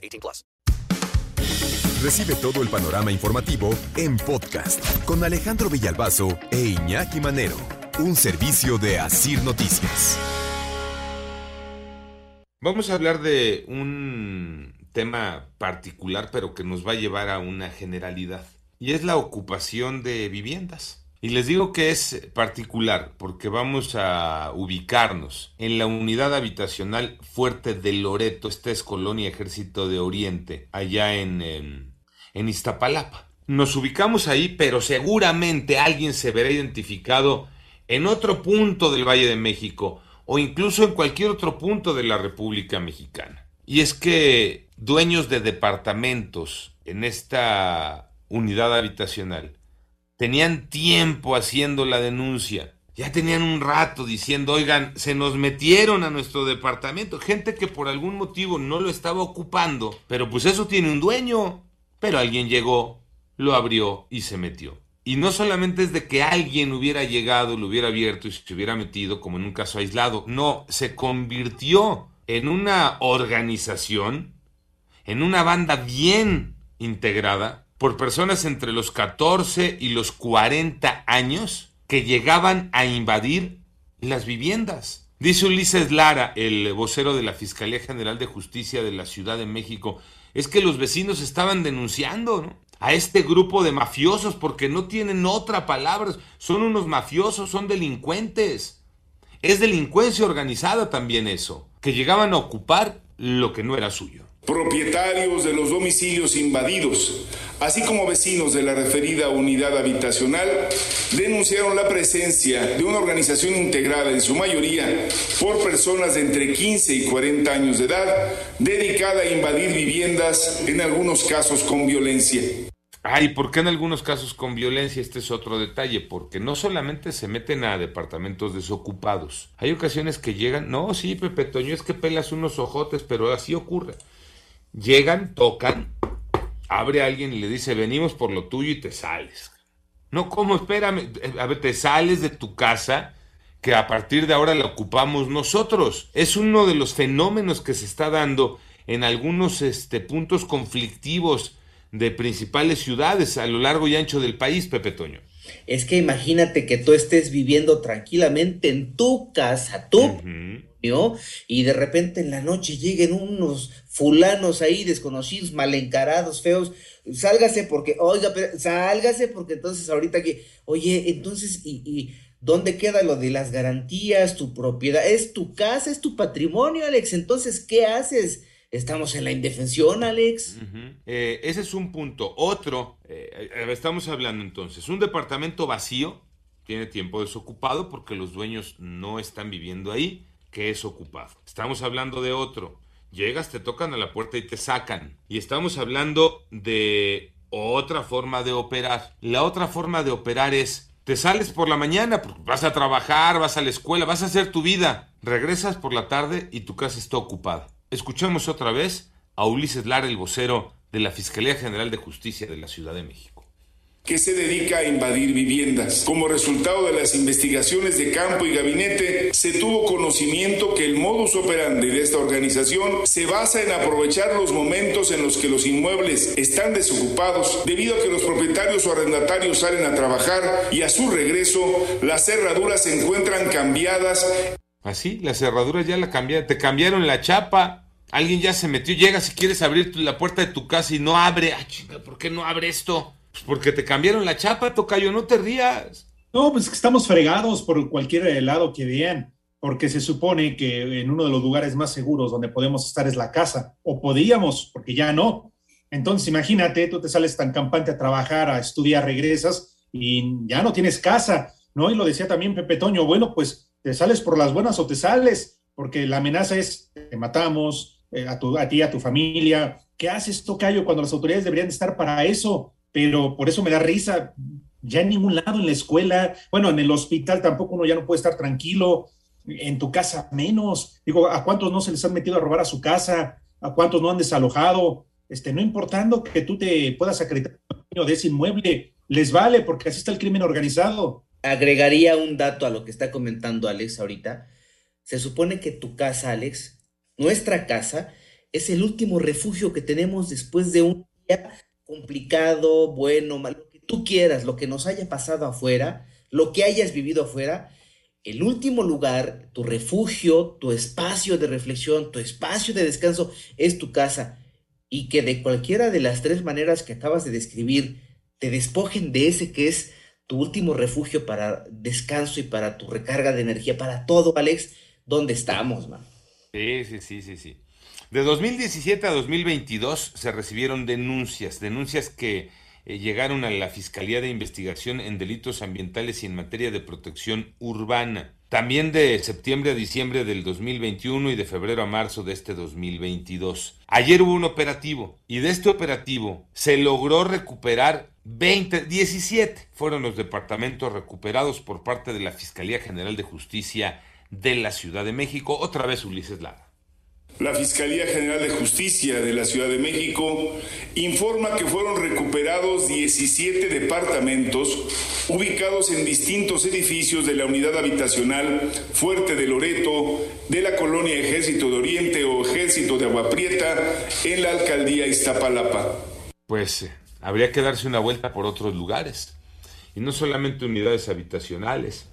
18 plus. Recibe todo el panorama informativo en podcast con Alejandro Villalbazo e Iñaki Manero. Un servicio de Asir Noticias. Vamos a hablar de un tema particular, pero que nos va a llevar a una generalidad y es la ocupación de viviendas. Y les digo que es particular porque vamos a ubicarnos en la unidad habitacional Fuerte de Loreto, esta es Colonia Ejército de Oriente, allá en, en, Iztapalapa. Nos ubicamos ahí, pero seguramente alguien se verá identificado en otro punto del Valle de México o incluso en cualquier otro punto de la República Mexicana. Y es que dueños de departamentos en esta unidad habitacional. Tenían tiempo haciendo la denuncia. Ya tenían un rato diciendo, oigan, se nos metieron a nuestro departamento. Gente que por algún motivo no lo estaba ocupando. Pero pues eso tiene un dueño. Pero alguien llegó, lo abrió y se metió. Y no solamente es de que alguien hubiera llegado, lo hubiera abierto y se hubiera metido como en un caso aislado. No, se convirtió en una organización, en una banda bien integrada, por personas entre los 14 y los 40 años que llegaban a invadir las viviendas. Dice Ulises Lara, el vocero de la Fiscalía General de Justicia de la Ciudad de México, es que los vecinos estaban denunciando a este grupo de mafiosos porque no tienen otra palabra, son unos mafiosos, son delincuentes. Es delincuencia organizada también eso, que llegaban a ocupar lo que no era suyo propietarios de los domicilios invadidos, así como vecinos de la referida unidad habitacional, denunciaron la presencia de una organización integrada en su mayoría por personas de entre 15 y 40 años de edad, dedicada a invadir viviendas, en algunos casos con violencia. Ay, ¿por qué en algunos casos con violencia? Este es otro detalle, porque no solamente se meten a departamentos desocupados. Hay ocasiones que llegan, no, sí, Pepe Toño, es que pelas unos ojotes, pero así ocurre. Llegan, tocan, abre a alguien y le dice, venimos por lo tuyo y te sales. No, ¿cómo? Espérame, a ver, te sales de tu casa que a partir de ahora la ocupamos nosotros. Es uno de los fenómenos que se está dando en algunos este, puntos conflictivos de principales ciudades a lo largo y ancho del país, Pepe Toño. Es que imagínate que tú estés viviendo tranquilamente en tu casa, tú, y de repente en la noche lleguen unos fulanos ahí desconocidos, mal encarados, feos, sálgase porque, oiga, pero, sálgase porque entonces ahorita que, oye, entonces, y, y ¿dónde queda lo de las garantías, tu propiedad? Es tu casa, es tu patrimonio, Alex, entonces, ¿qué haces? Estamos en la indefensión, Alex. Eh, ese es un punto. Otro, eh, estamos hablando entonces, un departamento vacío, tiene tiempo desocupado porque los dueños no están viviendo ahí que es ocupado. Estamos hablando de otro. Llegas, te tocan a la puerta y te sacan. Y estamos hablando de otra forma de operar. La otra forma de operar es, te sales por la mañana, vas a trabajar, vas a la escuela, vas a hacer tu vida. Regresas por la tarde y tu casa está ocupada. Escuchamos otra vez a Ulises Lara, el vocero de la Fiscalía General de Justicia de la Ciudad de México que se dedica a invadir viviendas. Como resultado de las investigaciones de campo y gabinete, se tuvo conocimiento que el modus operandi de esta organización se basa en aprovechar los momentos en los que los inmuebles están desocupados debido a que los propietarios o arrendatarios salen a trabajar y a su regreso las cerraduras se encuentran cambiadas. Así, ¿Ah, las cerraduras ya la cambiaron, te cambiaron la chapa. Alguien ya se metió, llega si quieres abrir la puerta de tu casa y no abre. Ah, ¿por qué no abre esto? Pues porque te cambiaron la chapa, tocayo, no te rías. No, pues que estamos fregados por cualquier lado que vean, porque se supone que en uno de los lugares más seguros donde podemos estar es la casa, o podíamos, porque ya no. Entonces, imagínate, tú te sales tan campante a trabajar, a estudiar, regresas y ya no tienes casa, ¿no? Y lo decía también Pepe Toño, bueno, pues te sales por las buenas o te sales, porque la amenaza es, te matamos, eh, a, tu, a ti, a tu familia, ¿Qué haces, Tocayo, cuando las autoridades deberían estar para eso? Pero por eso me da risa. Ya en ningún lado, en la escuela, bueno, en el hospital tampoco uno ya no puede estar tranquilo, en tu casa menos. Digo, ¿a cuántos no se les han metido a robar a su casa? ¿A cuántos no han desalojado? Este, no importando que tú te puedas acreditar de ese inmueble, les vale porque así está el crimen organizado. Agregaría un dato a lo que está comentando Alex ahorita. Se supone que tu casa, Alex, nuestra casa, es el último refugio que tenemos después de un día complicado, bueno, malo, lo que tú quieras, lo que nos haya pasado afuera, lo que hayas vivido afuera. El último lugar, tu refugio, tu espacio de reflexión, tu espacio de descanso es tu casa. Y que de cualquiera de las tres maneras que acabas de describir, te despojen de ese que es tu último refugio para descanso y para tu recarga de energía, para todo, Alex, ¿dónde estamos, man? Sí, sí, sí, sí, sí. De 2017 a 2022 se recibieron denuncias, denuncias que eh, llegaron a la Fiscalía de Investigación en Delitos Ambientales y en materia de protección urbana. También de septiembre a diciembre del 2021 y de febrero a marzo de este 2022. Ayer hubo un operativo y de este operativo se logró recuperar 20, 17 fueron los departamentos recuperados por parte de la Fiscalía General de Justicia de la Ciudad de México. Otra vez Ulises Lara. La Fiscalía General de Justicia de la Ciudad de México informa que fueron recuperados 17 departamentos ubicados en distintos edificios de la unidad habitacional Fuerte de Loreto, de la colonia Ejército de Oriente o Ejército de Agua Prieta en la alcaldía Iztapalapa. Pues eh, habría que darse una vuelta por otros lugares. Y no solamente unidades habitacionales,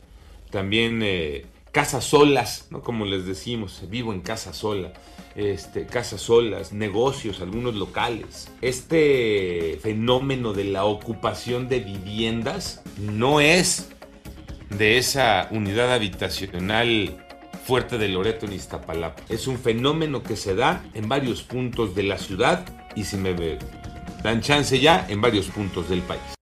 también eh, casas solas, ¿no? Como les decimos, vivo en casa sola, este, casas solas, negocios, algunos locales. Este fenómeno de la ocupación de viviendas no es de esa unidad habitacional fuerte de Loreto en Iztapalapa. Es un fenómeno que se da en varios puntos de la ciudad y si me dan chance ya en varios puntos del país.